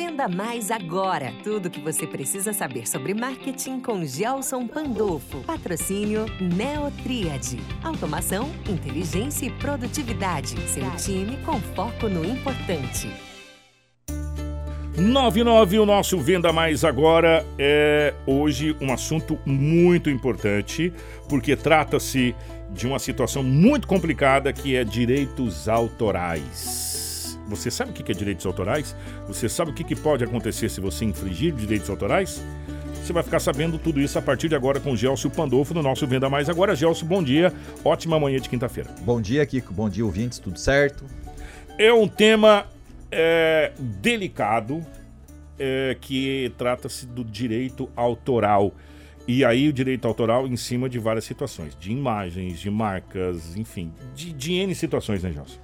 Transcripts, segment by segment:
Venda Mais agora. Tudo o que você precisa saber sobre marketing com Gelson Pandolfo. Patrocínio Neotriad. Automação, inteligência e produtividade. Seu time com foco no importante. 99, o nosso Venda Mais agora é hoje um assunto muito importante, porque trata-se de uma situação muito complicada que é direitos autorais. Você sabe o que é direitos autorais? Você sabe o que pode acontecer se você infringir direitos autorais? Você vai ficar sabendo tudo isso a partir de agora com o Gelson Pandolfo no nosso Venda Mais Agora. Gelson, bom dia. Ótima manhã de quinta-feira. Bom dia, Kiko. Bom dia, ouvintes. Tudo certo? É um tema é, delicado, é, que trata-se do direito autoral. E aí o direito autoral em cima de várias situações, de imagens, de marcas, enfim, de, de N situações, né, Gelson?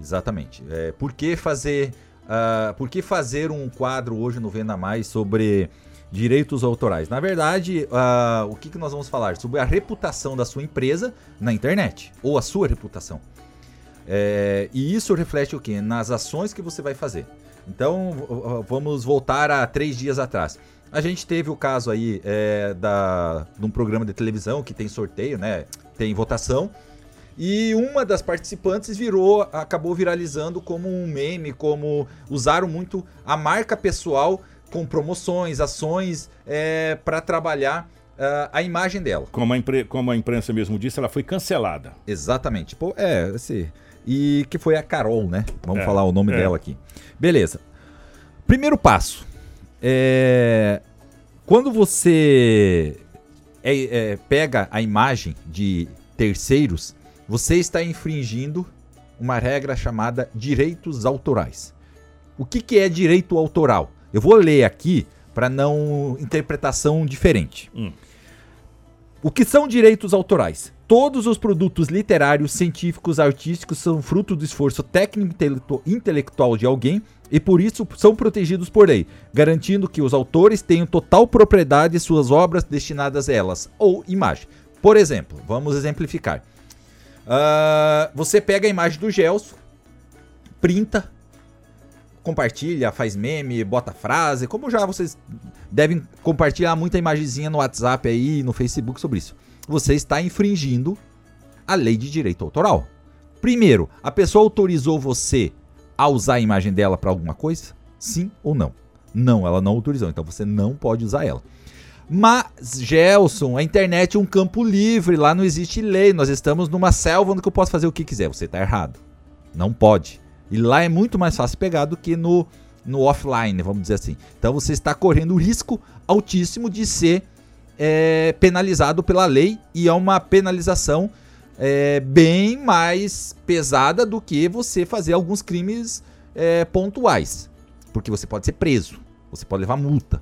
Exatamente. É, por, que fazer, uh, por que fazer um quadro hoje no Venda Mais sobre direitos autorais? Na verdade, uh, o que, que nós vamos falar? Sobre a reputação da sua empresa na internet, ou a sua reputação. É, e isso reflete o quê? Nas ações que você vai fazer. Então, vamos voltar a três dias atrás. A gente teve o caso aí é, da, de um programa de televisão que tem sorteio, né? Tem votação. E uma das participantes virou, acabou viralizando como um meme, como usaram muito a marca pessoal com promoções, ações é, para trabalhar uh, a imagem dela. Como a, impre, como a imprensa mesmo disse, ela foi cancelada. Exatamente. Pô, é, assim, e que foi a Carol, né? Vamos é, falar o nome é. dela aqui. Beleza. Primeiro passo. É... Quando você é, é, pega a imagem de terceiros, você está infringindo uma regra chamada direitos autorais. O que, que é direito autoral? Eu vou ler aqui para não interpretação diferente. Hum. O que são direitos autorais? Todos os produtos literários, científicos, artísticos são fruto do esforço técnico intelectual de alguém e por isso são protegidos por lei, garantindo que os autores tenham total propriedade de suas obras destinadas a elas ou imagem. Por exemplo, vamos exemplificar. Uh, você pega a imagem do Gelson, printa, compartilha, faz meme, bota frase, como já vocês devem compartilhar muita imagenzinha no WhatsApp aí, no Facebook sobre isso você está infringindo a lei de direito autoral. Primeiro, a pessoa autorizou você a usar a imagem dela para alguma coisa? Sim ou não? Não, ela não autorizou, então você não pode usar ela. Mas, Gelson, a internet é um campo livre, lá não existe lei, nós estamos numa selva onde eu posso fazer o que quiser. Você está errado. Não pode. E lá é muito mais fácil pegar do que no, no offline, vamos dizer assim. Então você está correndo o risco altíssimo de ser é penalizado pela lei e é uma penalização é, bem mais pesada do que você fazer alguns crimes é, pontuais. Porque você pode ser preso, você pode levar multa.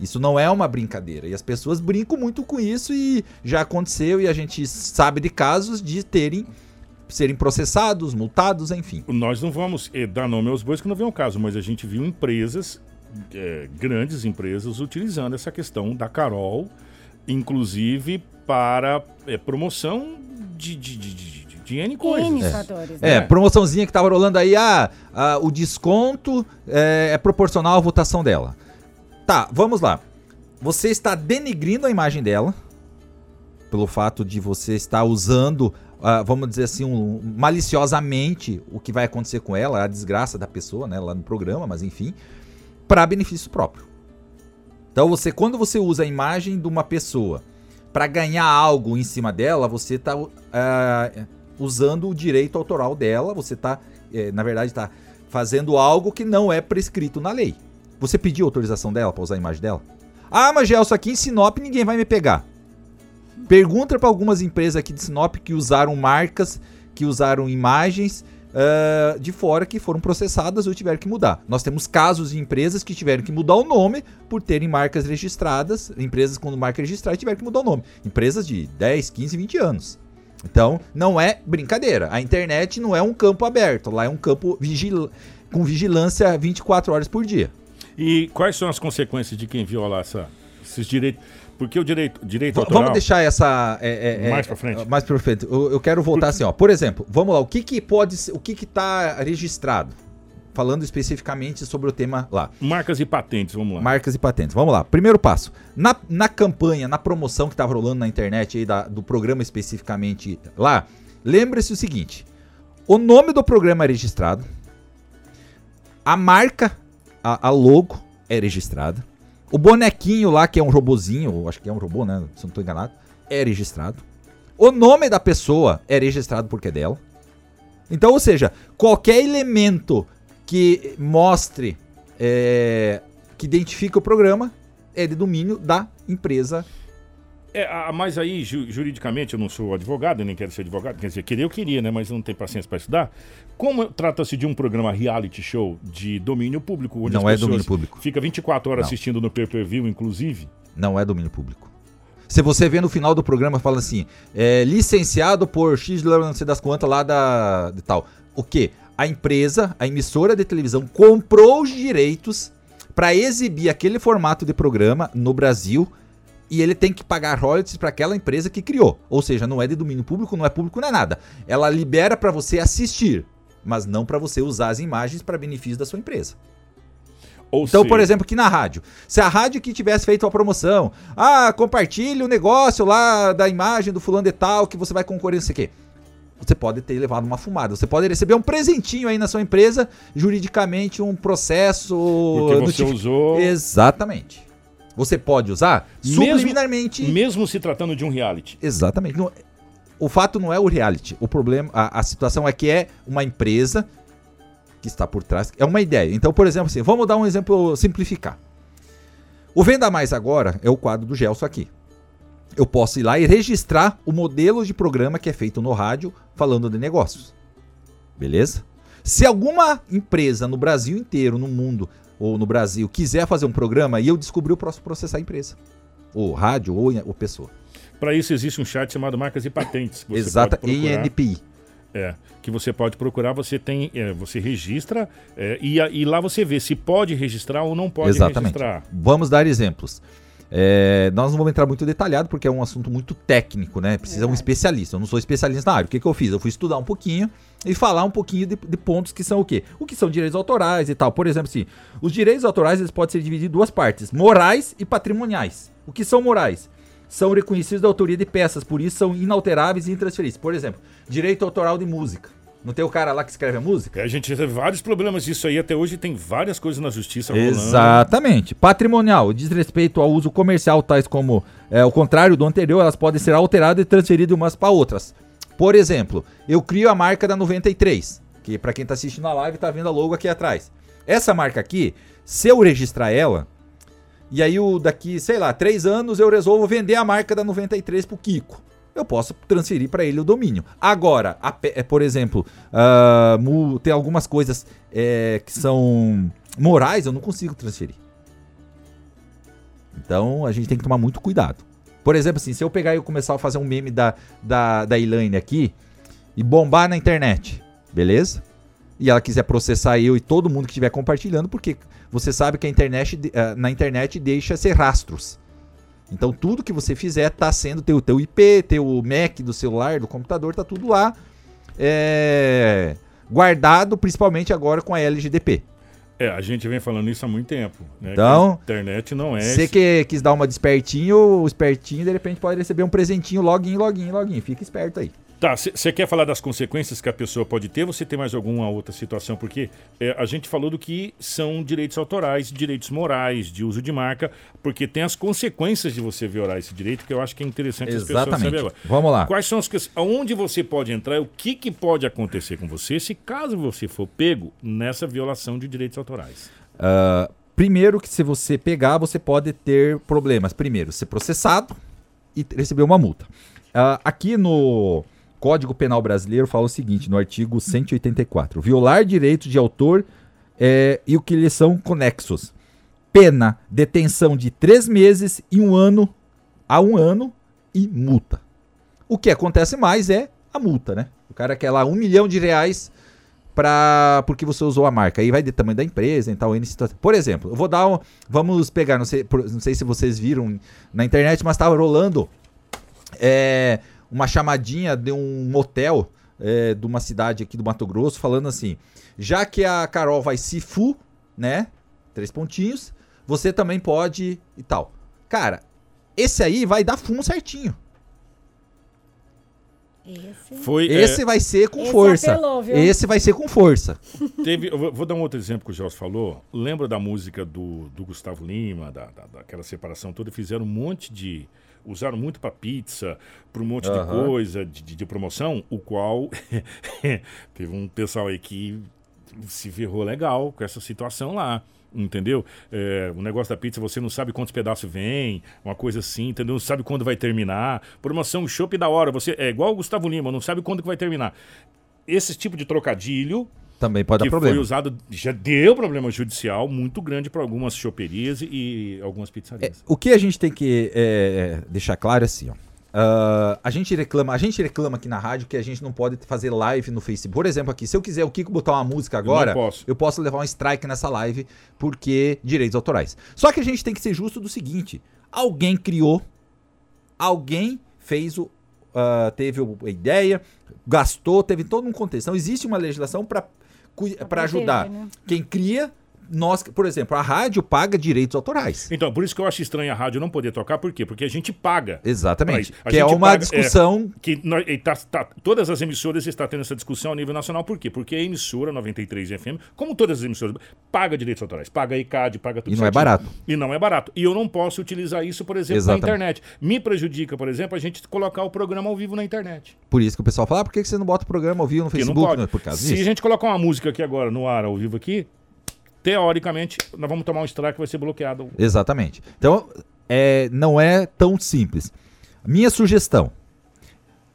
Isso não é uma brincadeira. E as pessoas brincam muito com isso e já aconteceu e a gente sabe de casos de terem serem processados, multados, enfim. Nós não vamos eh, dar nome aos bois que não vem o caso, mas a gente viu empresas é, grandes empresas utilizando essa questão da Carol, inclusive para é, promoção de, de, de, de, de N coisas. N fatores, é. Né? é, promoçãozinha que tava rolando aí, ah, ah o desconto é, é proporcional à votação dela. Tá, vamos lá. Você está denigrindo a imagem dela pelo fato de você estar usando, uh, vamos dizer assim, um, maliciosamente o que vai acontecer com ela, a desgraça da pessoa, né, lá no programa, mas enfim para benefício próprio. Então você, quando você usa a imagem de uma pessoa para ganhar algo em cima dela, você está uh, é, usando o direito autoral dela. Você está, é, na verdade, está fazendo algo que não é prescrito na lei. Você pediu autorização dela para usar a imagem dela? Ah, mas Gelson, aqui em Sinop ninguém vai me pegar. Pergunta para algumas empresas aqui de Sinop que usaram marcas, que usaram imagens uh, de fora que foram processadas ou tiveram que mudar. Nós temos casos de empresas que tiveram que mudar o nome por terem marcas registradas, empresas com marca registrada tiveram que mudar o nome. Empresas de 10, 15, 20 anos. Então, não é brincadeira. A internet não é um campo aberto, lá é um campo vigil com vigilância 24 horas por dia. E quais são as consequências de quem viola essa, esses direitos? Porque o direito, direito autoral... Vamos deixar essa... É, é, mais para frente. Mais para frente. Eu, eu, quero voltar assim, ó. Por exemplo, vamos lá. O que que pode... O que que tá registrado? falando especificamente sobre o tema lá. Marcas e patentes, vamos lá. Marcas e patentes. Vamos lá. Primeiro passo. Na, na campanha, na promoção que estava rolando na internet aí da, do programa especificamente lá, lembre-se o seguinte: o nome do programa é registrado, a marca, a, a logo é registrada, o bonequinho lá, que é um robozinho, acho que é um robô, né? Se não estou enganado, é registrado. O nome da pessoa é registrado porque é dela. Então, ou seja, qualquer elemento que mostre, é, que identifique o programa, é de domínio da empresa. É, mas aí, ju juridicamente, eu não sou advogado, nem quero ser advogado. Quer dizer, queria eu queria, né? Mas não tenho paciência para estudar. Como trata-se de um programa reality show de domínio público, onde não é domínio público. Fica 24 horas não. assistindo no pay-per-view, inclusive. Não é domínio público. Se você vê no final do programa, fala assim, é, licenciado por X, não sei das quantas lá da de tal. O quê? A empresa, a emissora de televisão comprou os direitos para exibir aquele formato de programa no Brasil e ele tem que pagar royalties para aquela empresa que criou. Ou seja, não é de domínio público, não é público, não é nada. Ela libera para você assistir, mas não para você usar as imagens para benefício da sua empresa. Ou então, por exemplo, aqui na rádio. Se a rádio que tivesse feito a promoção, ah, compartilhe o negócio lá da imagem do fulano de tal que você vai concorrer, não sei o quê. Você pode ter levado uma fumada. Você pode receber um presentinho aí na sua empresa, juridicamente um processo. Porque você tipo... usou. Exatamente. Você pode usar mesmo, subliminarmente. Mesmo se tratando de um reality. Exatamente. O fato não é o reality. O problema, a, a situação é que é uma empresa que está por trás. É uma ideia. Então, por exemplo, assim, vamos dar um exemplo simplificar. O Venda Mais Agora é o quadro do Gelson aqui. Eu posso ir lá e registrar o modelo de programa que é feito no rádio falando de negócios. Beleza? Se alguma empresa no Brasil inteiro, no mundo ou no Brasil quiser fazer um programa e eu descobrir, eu posso processar a empresa. Ou rádio ou, ou pessoa. Para isso existe um chat chamado Marcas e Patentes. Exato, ENPI. É, que você pode procurar, você tem, é, você registra é, e, e, lá você vê se pode registrar ou não pode Exatamente. registrar. Vamos dar exemplos. É, nós não vamos entrar muito detalhado porque é um assunto muito técnico, né? Precisa um especialista. Eu não sou especialista na área. O que, que eu fiz? Eu fui estudar um pouquinho e falar um pouquinho de, de, pontos que são o quê? O que são direitos autorais e tal. Por exemplo, assim, os direitos autorais eles podem ser divididos em duas partes: morais e patrimoniais. O que são morais? São reconhecidos da autoria de peças, por isso são inalteráveis e intransferíveis. Por exemplo, direito autoral de música. Não tem o cara lá que escreve a música? É, a gente teve vários problemas disso aí. Até hoje tem várias coisas na justiça rolando. Exatamente. Patrimonial. Diz respeito ao uso comercial, tais como é, o contrário do anterior, elas podem ser alteradas e transferidas umas para outras. Por exemplo, eu crio a marca da 93, que para quem está assistindo a live está vendo a logo aqui atrás. Essa marca aqui, se eu registrar ela, e aí o daqui, sei lá, três anos eu resolvo vender a marca da 93 pro Kiko eu posso transferir para ele o domínio. Agora, a, é, por exemplo, uh, tem algumas coisas é, que são morais, eu não consigo transferir. Então a gente tem que tomar muito cuidado. Por exemplo, assim, se eu pegar e começar a fazer um meme da, da, da Elaine aqui e bombar na internet, beleza? E ela quiser processar eu e todo mundo que estiver compartilhando, porque você sabe que a internet, uh, na internet deixa ser rastros. Então tudo que você fizer tá sendo teu teu IP, teu MAC do celular, do computador, tá tudo lá é, guardado, principalmente agora com a LGDP. É, a gente vem falando isso há muito tempo. Né? Então, a internet não é. Você que quis dar uma de espertinho, o espertinho de repente pode receber um presentinho login, login, login. Fica esperto aí. Tá, você quer falar das consequências que a pessoa pode ter? Você tem mais alguma outra situação? Porque é, a gente falou do que são direitos autorais, direitos morais, de uso de marca, porque tem as consequências de você violar esse direito, que eu acho que é interessante Exatamente. as pessoas saberem agora. Vamos lá. Quais são as questões? Aonde você pode entrar? O que, que pode acontecer com você se caso você for pego nessa violação de direitos autorais? Uh, primeiro que se você pegar, você pode ter problemas. Primeiro, ser processado e receber uma multa. Uh, aqui no Código Penal Brasileiro fala o seguinte, no artigo 184: violar direitos de autor é, e o que lhes são conexos. Pena, detenção de três meses e um ano a um ano e multa. O que acontece mais é a multa, né? O cara quer lá um milhão de reais para porque você usou a marca. Aí vai de tamanho da empresa e tal. Por exemplo, eu vou dar um. Vamos pegar, não sei, não sei se vocês viram na internet, mas estava rolando. É, uma chamadinha de um motel é, de uma cidade aqui do Mato Grosso falando assim: já que a Carol vai se fu, né? Três pontinhos. Você também pode e tal. Cara, esse aí vai dar fumo certinho. Esse. Foi, é, Esse vai ser com Esse força. apelou, viu? Esse vai ser com força. Teve, eu vou- dar um outro exemplo que o Gelson falou. Lembra da música do, do Gustavo Lima, da, da- daquela separação toda? Fizeram um monte de. Usaram muito para pizza, para um monte de Aham. coisa, de, de- de promoção, o qual teve um pessoal aí que se ferrou legal com essa situação lá. Entendeu? É, o negócio da pizza, você não sabe quantos pedaços vem, uma coisa assim, entendeu? Não sabe quando vai terminar. Promoção chopp da hora, você é igual o Gustavo Lima, não sabe quando que vai terminar. Esse tipo de trocadilho Também pode dar que problema. foi usado, já deu problema judicial muito grande para algumas choperias e, algumas pizzarias. O que a gente tem que é, deixar claro é assim, ó. Ah, a gente reclama, a gente reclama aqui na rádio que a gente não pode fazer live no Facebook. Por exemplo, aqui, se eu quiser o Kiko botar uma música agora, não posso. eu posso levar um strike nessa live porque direitos autorais. Só que a gente tem que ser justo do seguinte: alguém criou, alguém fez o, ah, teve a ideia, gastou, teve todo um contexto. Então existe uma legislação para para ajudar né? quem cria. Nós, por exemplo, a rádio paga direitos autorais. Então, por isso que eu acho estranho a rádio não poder tocar, por quê? Porque a gente paga. Exatamente. Que é uma paga- discussão. Que nós, tá- tá- todas as emissoras estão tendo essa discussão a nível nacional, por quê? Porque a emissora 93 FM, como todas as emissoras, paga direitos autorais, paga ICAD, paga tudo E não é barato. E não é barato. E eu não posso utilizar isso, por exemplo, Exatamente. na internet. Me prejudica, por exemplo, a gente colocar o programa ao vivo na internet. Por isso que o pessoal fala, ah, por que você não bota o programa ao vivo no Porque não Facebook? pode. Não é Por causa Se disso. a gente colocar uma música aqui agora no ar, ao vivo aqui, teoricamente, nós vamos tomar um strike que vai ser bloqueado. Exatamente. Então, é, não é tão simples. Minha sugestão.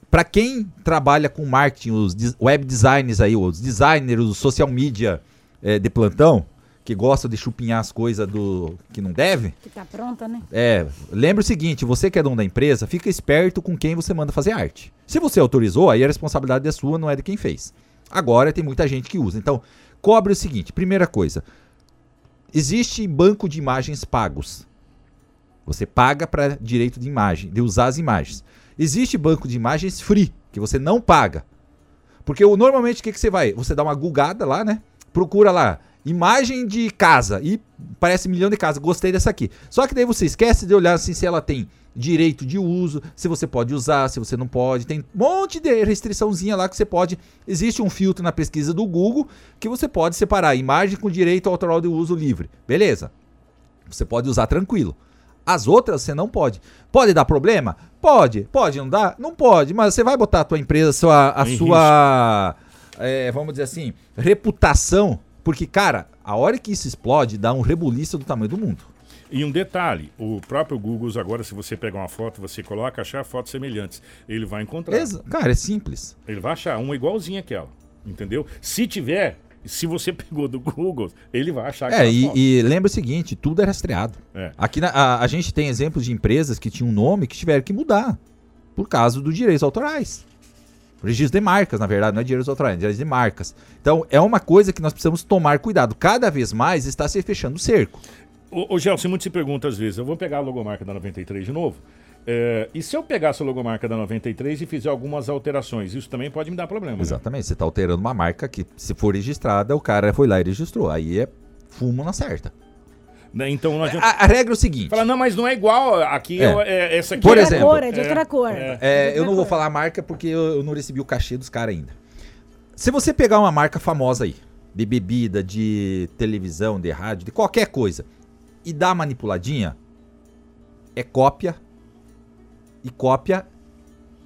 Para quem trabalha com marketing, os web designers aí, os designers, os social media é, de plantão, que gostam de chupinhar as coisas do que não deve, Que tá pronta, né? É, lembre o seguinte, você que é dono da empresa, fica esperto com quem você manda fazer arte. Se você autorizou, aí a responsabilidade é sua, não é de quem fez. Agora tem muita gente que usa. Então, cobre o seguinte, primeira coisa, existe banco de imagens pagos. Você paga para direito de imagem, de usar as imagens. Existe banco de imagens free, que você não paga. Porque normalmente o que, que você vai? Você dá uma gulgada lá, né? Procura lá, imagem de casa. E parece milhão de casas. Gostei dessa aqui. Só que daí você esquece de olhar assim se ela tem direito de uso, se você pode usar, se você não pode. Tem um monte de restriçãozinha lá que você pode. Existe um filtro na pesquisa do Google que você pode separar imagem com direito autoral de uso livre. Beleza. Você pode usar tranquilo. As outras você não pode. Pode dar problema? Pode. Pode não dar? Não pode. Mas você vai botar a tua empresa, a sua, a Em sua é, vamos dizer assim, reputação. Porque, cara, a hora que isso explode, dá um rebuliço do tamanho do mundo. E um detalhe, o próprio Google agora, se você pegar uma foto, você coloca achar fotos semelhantes, ele vai encontrar. Exa- Cara, é simples. Ele vai achar uma igualzinha àquela, entendeu? Se tiver, se você pegou do Google, ele vai achar É, aquela foto. e, e lembra o seguinte, tudo é rastreado. É. Aqui na- a, a gente tem exemplos de empresas que tinham um nome que tiveram que mudar por causa dos direitos autorais. Registro de marcas, na verdade, não é direitos autorais, é direitos de marcas. Então, é uma coisa que nós precisamos tomar cuidado. Cada vez mais está se fechando o cerco. Ô, ô Gelson, muito se pergunta às vezes, eu vou pegar a logomarca da 93 de novo, é, e se eu pegar essa logomarca da 93 e fizer algumas alterações, isso também pode me dar problema, né? Exatamente, você está alterando uma marca que, se for registrada, o cara foi lá e registrou. Aí é fumo na certa. Né? Então não adianta... A, a regra é o seguinte: Fala, não, mas não é igual, aqui É. é. é- essa aqui Por é... exemplo, cor, é de outra cor. é. É, eu não vou falar a marca porque eu, eu não recebi o cachê dos caras ainda. Se você pegar uma marca famosa aí, de bebida, de televisão, de rádio, de qualquer coisa, e uma manipuladinha, é cópia. E cópia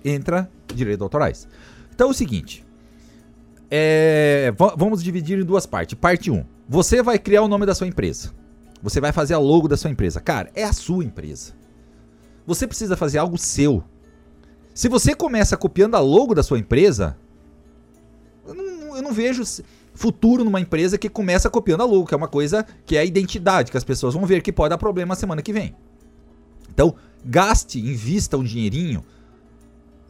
entra direitos autorais. Então é o seguinte. é, va- vamos dividir em duas partes. Parte 1. Você vai criar o nome da sua empresa. Você vai fazer a logo da sua empresa. Cara, é a sua empresa. Você precisa fazer algo seu. Se você começa copiando a logo da sua empresa, eu não, eu não vejo futuro numa empresa que começa copiando a logo, que é uma coisa que é a identidade, que as pessoas vão ver que pode dar problema semana que vem. Então, gaste, invista um dinheirinho,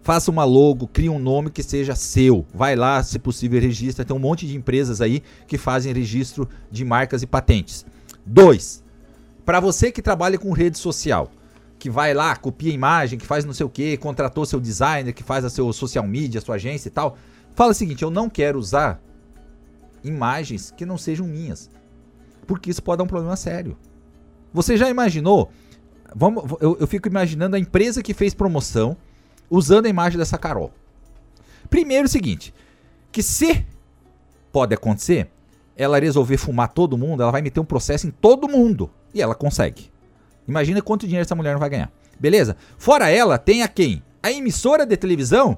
faça uma logo, crie um nome que seja seu. Vai lá, se possível, registra. Tem um monte de empresas aí que fazem registro de marcas e patentes. Dois, para você que trabalha com rede social, que vai lá, copia a imagem, que faz não sei o que, contratou seu designer, que faz a seu social media, sua agência e tal, fala o seguinte: eu não quero usar imagens que não sejam minhas. Porque isso pode dar um problema sério. Você já imaginou? Vamos, eu, eu fico imaginando a empresa que fez promoção usando a imagem dessa Carol. Primeiro, o seguinte: que se pode acontecer, ela resolver fumar todo mundo, ela vai meter um processo em todo mundo. E ela consegue. Imagina quanto dinheiro essa mulher não vai ganhar. Beleza? Fora ela, tem a quem? A emissora de televisão,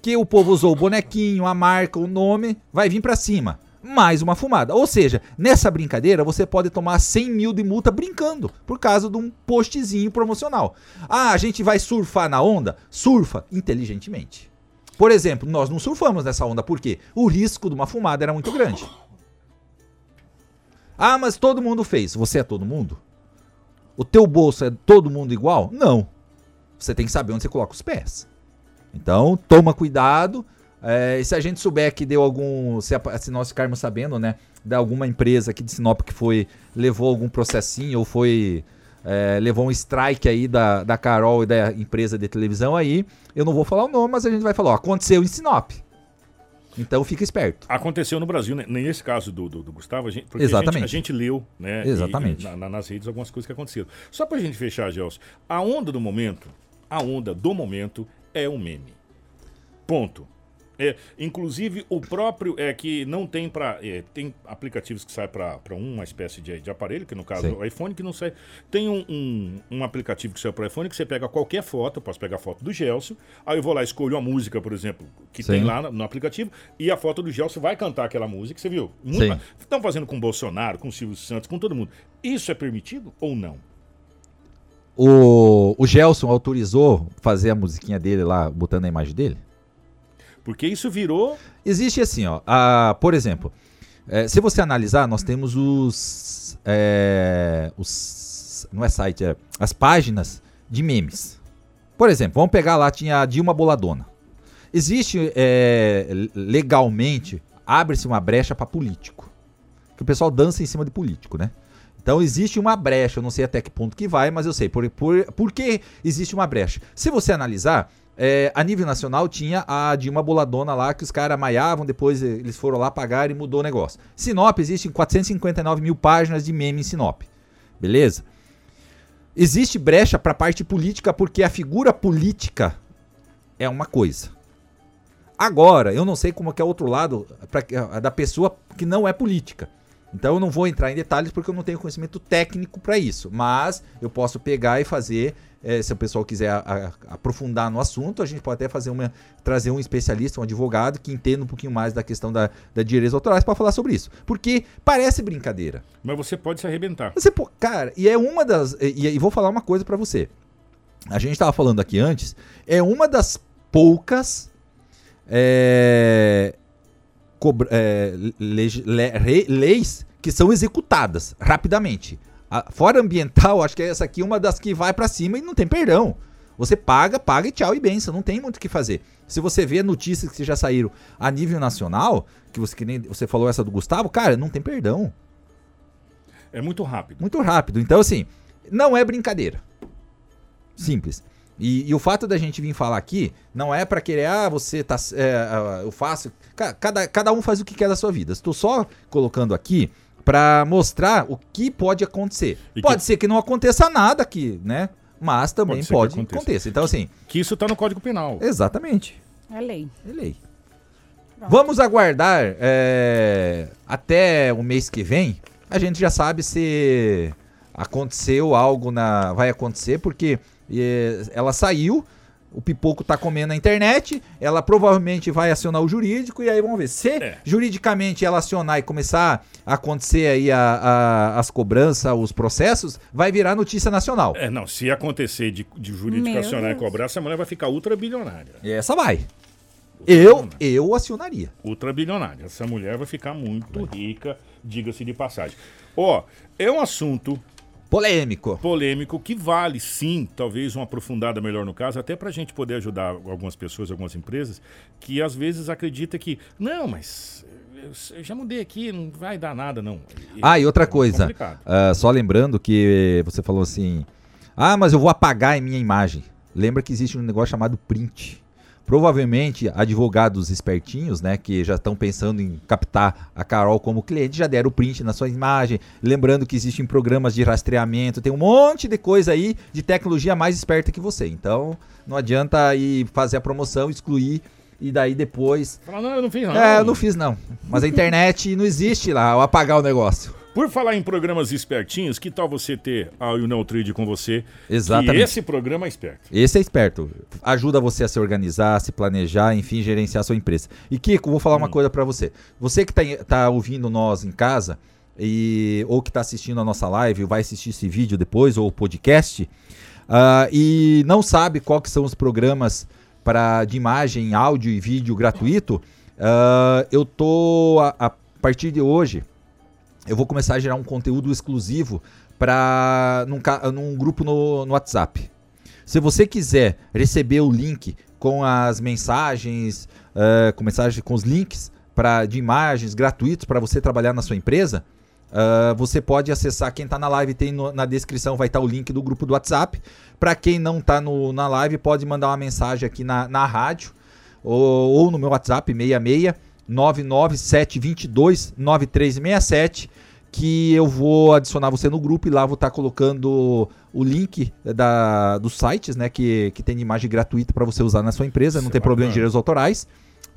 que o povo usou o bonequinho, a marca, o nome, vai vir pra cima. Mais uma fumada. Ou seja, nessa brincadeira você pode tomar 100 mil de multa brincando, por causa de um postzinho promocional. Ah, a gente vai surfar na onda? Surfa inteligentemente. Por exemplo, nós não surfamos nessa onda porque o risco de uma fumada era muito grande. Ah, mas todo mundo fez. Você é todo mundo? O teu bolso é todo mundo igual? Não. Você tem que saber onde você coloca os pés. Então, toma cuidado. É, e se a gente souber que deu algum. Se, se, nós ficarmos sabendo, né? De alguma empresa aqui de Sinop que foi. levou algum processinho ou foi. É, levou um strike aí da, da Carol e da empresa de televisão aí. Eu não vou falar o nome, mas a gente vai falar, ó, aconteceu em Sinop. Então fica esperto. Aconteceu no Brasil, né? nesse caso do, do, do Gustavo, a gente, Exatamente. A gente, a gente leu né, Exatamente. E, na, nas redes algumas coisas que aconteceram. Só pra gente fechar, Gelson, a onda do momento, a onda do momento é um meme. Ponto. É, inclusive o próprio é que não tem para é, tem aplicativos que saem para uma espécie de, de, aparelho que no caso Sim. o iPhone que não sai tem um, um, um aplicativo que sai para iPhone que você pega qualquer foto eu posso pegar a foto do Gelson aí eu vou lá escolho a música por exemplo que Sim. tem lá no, no, aplicativo e a foto do Gelson vai cantar aquela música você viu estão fazendo com o Bolsonaro com o Silvio Santos com todo mundo isso é permitido ou não o, o Gelson autorizou fazer a musiquinha dele lá botando a imagem dele porque isso virou. Existe assim, ó. A, por exemplo, é, se você analisar, nós temos os, é, os. Não é site, é. As páginas de memes. Por exemplo, vamos pegar lá, tinha a Dilma Boladona. Existe é, legalmente, abre-se uma brecha para político. Que o pessoal dança em cima de político, né? Então existe uma brecha, eu não sei até que ponto que vai, mas eu sei. Por, por, por que existe uma brecha? Se você analisar, é, a nível nacional tinha a Dilma Boladona lá, que os caras maiavam, depois eles foram lá pagar e mudou o negócio. Sinop, existem 459 mil páginas de meme em Sinop. Beleza? Existe brecha para a parte política porque a figura política é uma coisa. Agora, eu não sei como é que é o outro lado pra, da pessoa que não é política. Então eu não vou entrar em detalhes porque eu não tenho conhecimento técnico para isso. Mas eu posso pegar e fazer é, se o pessoal quiser a, a, aprofundar no assunto, a gente pode até fazer uma, trazer um especialista, um advogado que entenda um pouquinho mais da questão da, da direitos autorais para falar sobre isso. Porque parece brincadeira. Mas você pode se arrebentar. Você, cara, e é uma das. E, e vou falar uma coisa para você. A gente estava falando aqui antes, é uma das poucas. É, cobra, é, leis, le, leis que são executadas rapidamente. A, fora ambiental, acho que essa aqui é uma das que vai para cima e não tem perdão. Você paga, paga e tchau e benção, não tem muito o que fazer. Se você vê notícias que já saíram a nível nacional, que você, que nem você falou essa do Gustavo, cara, não tem perdão. É muito rápido. Muito rápido. Então, assim, não é brincadeira. Simples. E, e, o fato da gente vir falar aqui não é para querer, ah, você tá. É, eu faço. Cada, cada um faz o que quer da sua vida. Estou só colocando aqui para mostrar o que pode acontecer. E pode que... ser que não aconteça nada aqui, né? Mas também pode, pode que aconteça. aconteça. Então, assim. Que isso está no Código Penal. Exatamente. É lei. É lei. Pronto. Vamos aguardar é, até o mês que vem. A gente já sabe se aconteceu algo na. Vai acontecer, porque é, ela saiu o pipoco tá comendo na internet, ela provavelmente vai acionar o jurídico e aí vamos ver. Se é. juridicamente ela acionar e começar a acontecer aí a, a, as cobranças, os processos, vai virar notícia nacional. É, não, se acontecer de, de jurídico Meu acionar Deus. e cobrar, essa mulher vai ficar ultra bilionária. E essa vai. Eu, eu acionaria. Ultra bilionária. Essa mulher vai ficar muito rica, diga-se de passagem. Ó, é um assunto Polêmico. Polêmico, que vale sim, talvez uma aprofundada melhor no caso, até para a gente poder ajudar algumas pessoas, algumas empresas, que às vezes acredita que, não, mas eu já mudei aqui, não vai dar nada, não. Ah, e outra é coisa, uh, só lembrando que você falou assim, ah, mas eu vou apagar a minha imagem. Lembra que existe um negócio chamado print. Provavelmente advogados espertinhos, né, que já estão pensando em captar a Carol como cliente, já deram o print na sua imagem, lembrando que existem programas de rastreamento, tem um monte de coisa aí de tecnologia mais esperta que você. Então, não adianta ir fazer a promoção, excluir e daí depois. Fala, não, eu não fiz não. É, eu não fiz não. Mas a internet não existe lá, eu apagar o negócio. Por falar em programas espertinhos, que tal você ter a Uneltrade com você? Exatamente. Que esse programa é esperto. Esse é esperto. Ajuda você a se organizar, se planejar, enfim, gerenciar a sua empresa. E Kiko, vou falar uma coisa para você. Você que tá, em- tá ouvindo nós em casa e ou que tá assistindo a nossa live, vai assistir esse vídeo depois ou o podcast, ah, e não sabe qual que são os programas para de imagem, áudio e vídeo gratuito, ah, eu tô a, a partir de hoje eu vou começar a gerar um conteúdo exclusivo para num, num grupo no, no WhatsApp. Se você quiser receber o link com as mensagens, eh, com mensagem com os links pra, de imagens gratuitos para você trabalhar na sua empresa, ah, você pode acessar. Quem está na live tem no- na descrição vai estar o link do grupo do WhatsApp. Para quem não está na live, pode mandar uma mensagem aqui na, na rádio ou, ou no meu WhatsApp 66 99722 9367 que eu vou adicionar você no grupo e lá vou estar colocando o link da, dos sites, né, que, que tem imagem gratuita para você usar na sua empresa, Isso não é tem problema de bacana. direitos autorais.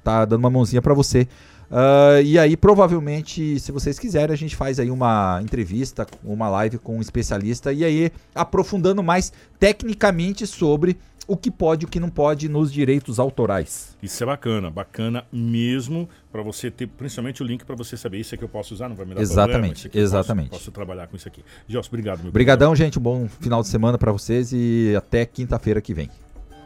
Tá dando uma mãozinha para você. Ah, e aí, provavelmente, se vocês quiserem, a gente faz aí uma entrevista, uma live com um especialista e aí aprofundando mais tecnicamente sobre o que pode e o que não pode nos direitos autorais. Isso é bacana, bacana mesmo para você ter, principalmente o link para você saber isso aqui eu posso usar, não vai me dar Exatamente, problema. eu posso- exatamente. Posso, trabalhar com isso aqui. Gelson, obrigado, meu Obrigadão, gente. Um bom final de semana para vocês e até quinta-feira que vem.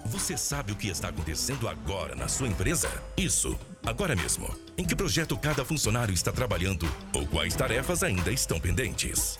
Você sabe o que está acontecendo agora na sua empresa? Isso, agora mesmo. Em que projeto cada funcionário está trabalhando ou quais tarefas ainda estão pendentes?